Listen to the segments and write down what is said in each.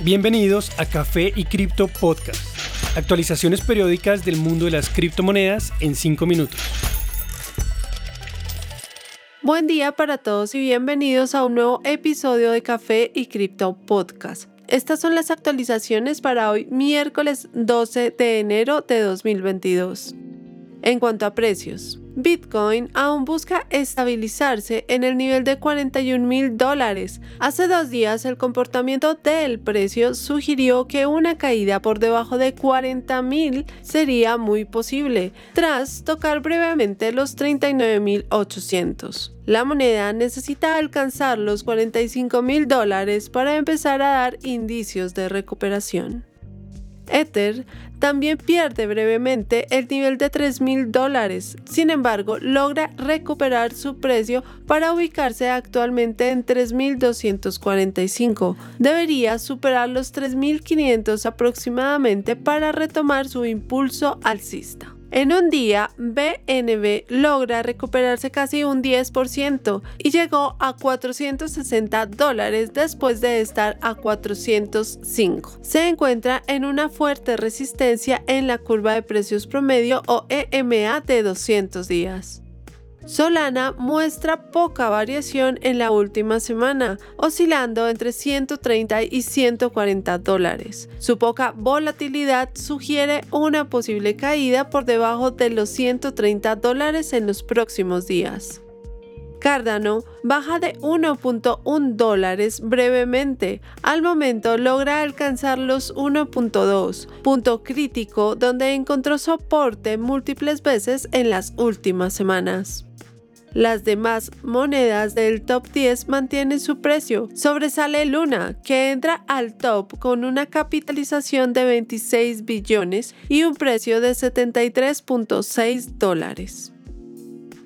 Bienvenidos a Café y Cripto Podcast. Actualizaciones periódicas del mundo de las criptomonedas en 5 minutos. Buen día para todos y bienvenidos a un nuevo episodio de Café y Cripto Podcast. Estas son las actualizaciones para hoy, miércoles 12 de enero de 2022. En cuanto a precios, Bitcoin aún busca estabilizarse en el nivel de 41 mil dólares. Hace dos días el comportamiento del precio sugirió que una caída por debajo de 40 mil sería muy posible, tras tocar brevemente los 39 mil 800. La moneda necesita alcanzar los 45 mil dólares para empezar a dar indicios de recuperación. Ether también pierde brevemente el nivel de 3 mil dólares, sin embargo logra recuperar su precio para ubicarse actualmente en 3.245. Debería superar los 3.500 aproximadamente para retomar su impulso alcista. En un día, BNB logra recuperarse casi un 10% y llegó a 460 dólares después de estar a 405. Se encuentra en una fuerte resistencia en la curva de precios promedio o EMA de 200 días. Solana muestra poca variación en la última semana, oscilando entre 130 y 140 dólares. Su poca volatilidad sugiere una posible caída por debajo de los 130 dólares en los próximos días. Cardano baja de 1.1 dólares brevemente. Al momento logra alcanzar los 1.2, punto crítico donde encontró soporte múltiples veces en las últimas semanas. Las demás monedas del top 10 mantienen su precio. Sobresale Luna, que entra al top con una capitalización de 26 billones y un precio de 73.6 dólares.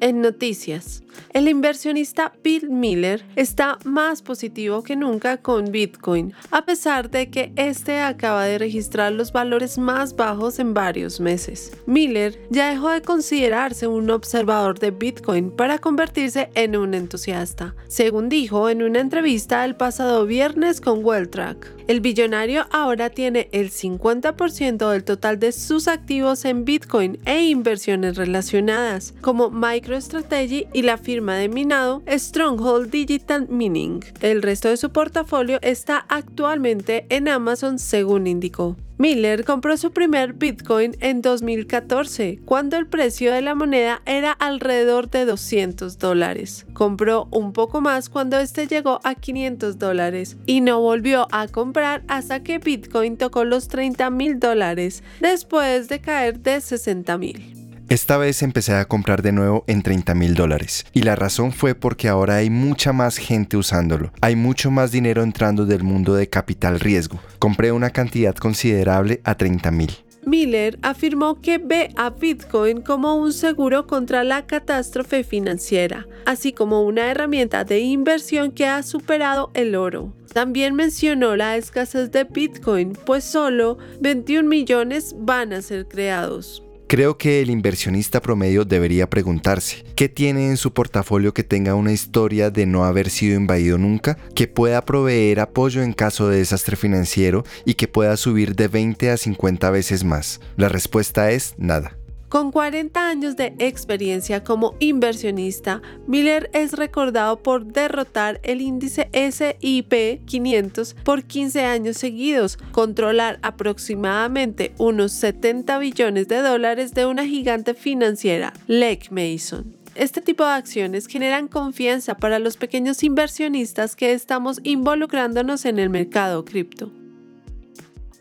En noticias, el inversionista Bill Miller está más positivo que nunca con Bitcoin, a pesar de que este acaba de registrar los valores más bajos en varios meses. Miller ya dejó de considerarse un observador de Bitcoin para convertirse en un entusiasta, según dijo en una entrevista el pasado viernes con WellTrack. El billonario ahora tiene el 50% del total de sus activos en Bitcoin e inversiones relacionadas, como MicroStrategy y la firma de minado Stronghold Digital Mining. El resto de su portafolio está actualmente en Amazon, según indicó. Miller compró su primer Bitcoin en 2014, cuando el precio de la moneda era alrededor de 200 dólares. Compró un poco más cuando este llegó a 500 dólares y no volvió a comprar hasta que Bitcoin tocó los 30 mil dólares, después de caer de 60 mil. Esta vez empecé a comprar de nuevo en 30 mil dólares. Y la razón fue porque ahora hay mucha más gente usándolo. Hay mucho más dinero entrando del mundo de capital riesgo. Compré una cantidad considerable a 30 mil. Miller afirmó que ve a Bitcoin como un seguro contra la catástrofe financiera, así como una herramienta de inversión que ha superado el oro. También mencionó la escasez de Bitcoin, pues solo 21 millones van a ser creados. Creo que el inversionista promedio debería preguntarse, ¿qué tiene en su portafolio que tenga una historia de no haber sido invadido nunca, que pueda proveer apoyo en caso de desastre financiero y que pueda subir de 20 a 50 veces más? La respuesta es nada. Con 40 años de experiencia como inversionista, Miller es recordado por derrotar el índice SIP 500 por 15 años seguidos, controlar aproximadamente unos 70 billones de dólares de una gigante financiera, Lake Mason. Este tipo de acciones generan confianza para los pequeños inversionistas que estamos involucrándonos en el mercado cripto.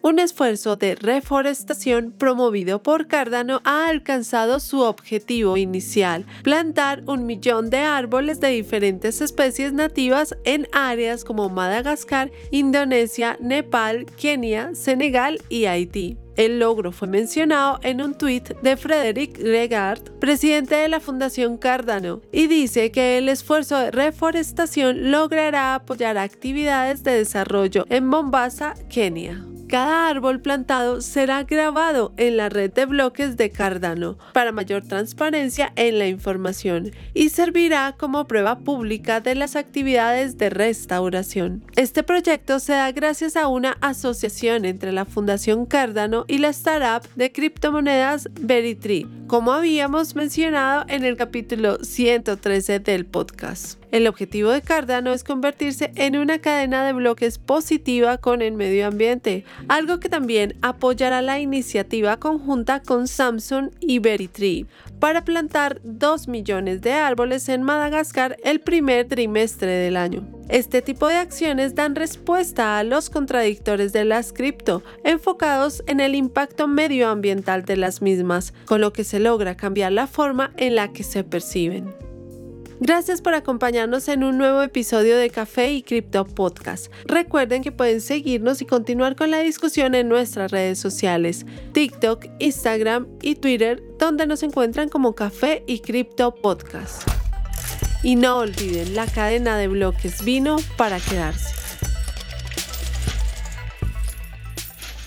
Un esfuerzo de reforestación promovido por Cardano ha alcanzado su objetivo inicial, plantar un millón de árboles de diferentes especies nativas en áreas como Madagascar, Indonesia, Nepal, Kenia, Senegal y Haití. El logro fue mencionado en un tuit de Frederick Regard, presidente de la Fundación Cardano, y dice que el esfuerzo de reforestación logrará apoyar actividades de desarrollo en Mombasa, Kenia. Cada árbol plantado será grabado en la red de bloques de Cardano para mayor transparencia en la información y servirá como prueba pública de las actividades de restauración. Este proyecto se da gracias a una asociación entre la Fundación Cardano y la startup de criptomonedas Veritree, como habíamos mencionado en el capítulo 113 del podcast. El objetivo de Cardano es convertirse en una cadena de bloques positiva con el medio ambiente, algo que también apoyará la iniciativa conjunta con Samsung y Veritree para plantar 2 millones de árboles en Madagascar el primer trimestre del año. Este tipo de acciones dan respuesta a los contradictores de las cripto, enfocados en el impacto medioambiental de las mismas, con lo que se logra cambiar la forma en la que se perciben. Gracias por acompañarnos en un nuevo episodio de Café y Cripto Podcast. Recuerden que pueden seguirnos y continuar con la discusión en nuestras redes sociales, TikTok, Instagram y Twitter, donde nos encuentran como Café y Cripto Podcast. Y no olviden, la cadena de bloques vino para quedarse.